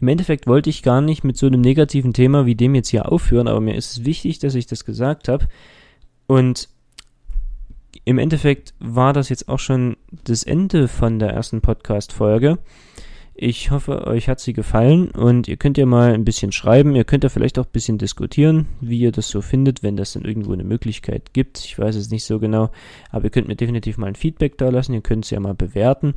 Im Endeffekt wollte ich gar nicht mit so einem negativen Thema wie dem jetzt hier aufhören, aber mir ist es wichtig, dass ich das gesagt habe. Und im Endeffekt war das jetzt auch schon das Ende von der ersten Podcast-Folge. Ich hoffe, euch hat sie gefallen und ihr könnt ja mal ein bisschen schreiben. Ihr könnt ja vielleicht auch ein bisschen diskutieren, wie ihr das so findet, wenn das dann irgendwo eine Möglichkeit gibt. Ich weiß es nicht so genau, aber ihr könnt mir definitiv mal ein Feedback da lassen. Ihr könnt es ja mal bewerten.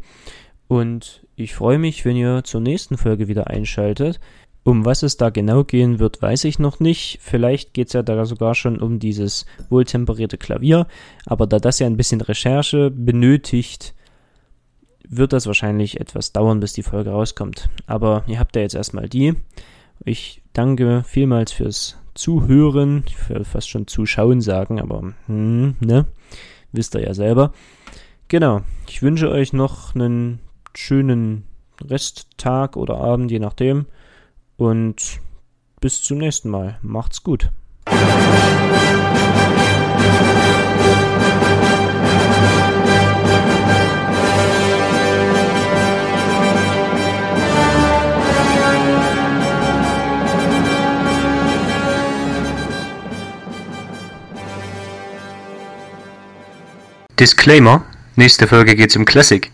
Und ich freue mich, wenn ihr zur nächsten Folge wieder einschaltet. Um was es da genau gehen wird, weiß ich noch nicht. Vielleicht geht es ja da sogar schon um dieses wohltemperierte Klavier. Aber da das ja ein bisschen Recherche benötigt, wird das wahrscheinlich etwas dauern, bis die Folge rauskommt. Aber ihr habt ja jetzt erstmal die. Ich danke vielmals fürs Zuhören. Ich will fast schon Zuschauen sagen, aber hm, ne? Wisst ihr ja selber. Genau. Ich wünsche euch noch einen schönen Resttag oder Abend, je nachdem. Und bis zum nächsten Mal. Macht's gut. Disclaimer: Nächste Folge geht's um Classic.